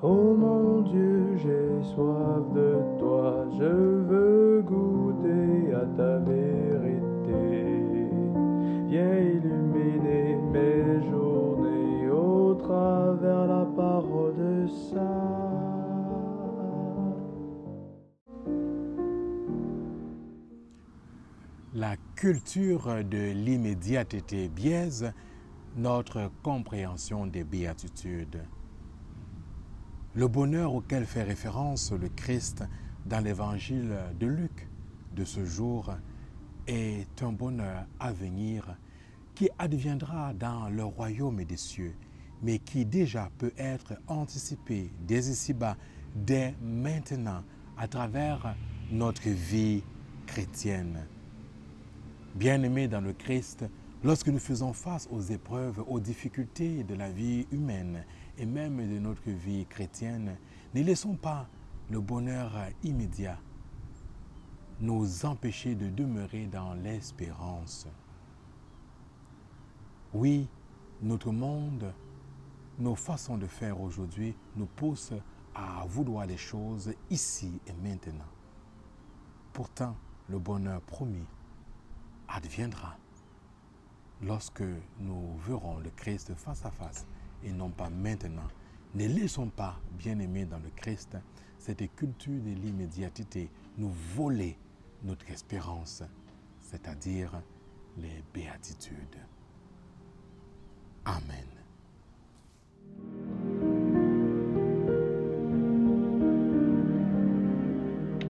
Oh mon Dieu, j'ai soif de toi, je veux goûter à ta vérité. Viens illuminer mes journées au travers la parole de ça. La culture de l'immédiateté biaise notre compréhension des béatitudes. Le bonheur auquel fait référence le Christ dans l'évangile de Luc de ce jour est un bonheur à venir qui adviendra dans le royaume des cieux, mais qui déjà peut être anticipé dès ici-bas, dès maintenant, à travers notre vie chrétienne. Bien-aimés dans le Christ, lorsque nous faisons face aux épreuves, aux difficultés de la vie humaine et même de notre vie chrétienne, ne laissons pas le bonheur immédiat nous empêcher de demeurer dans l'espérance. Oui, notre monde, nos façons de faire aujourd'hui nous poussent à vouloir les choses ici et maintenant. Pourtant, le bonheur promis adviendra lorsque nous verrons le Christ face à face et non pas maintenant. Ne laissons pas, bien-aimés dans le Christ, cette culture de l'immédiatité nous voler notre espérance, c'est-à-dire les béatitudes. Amen.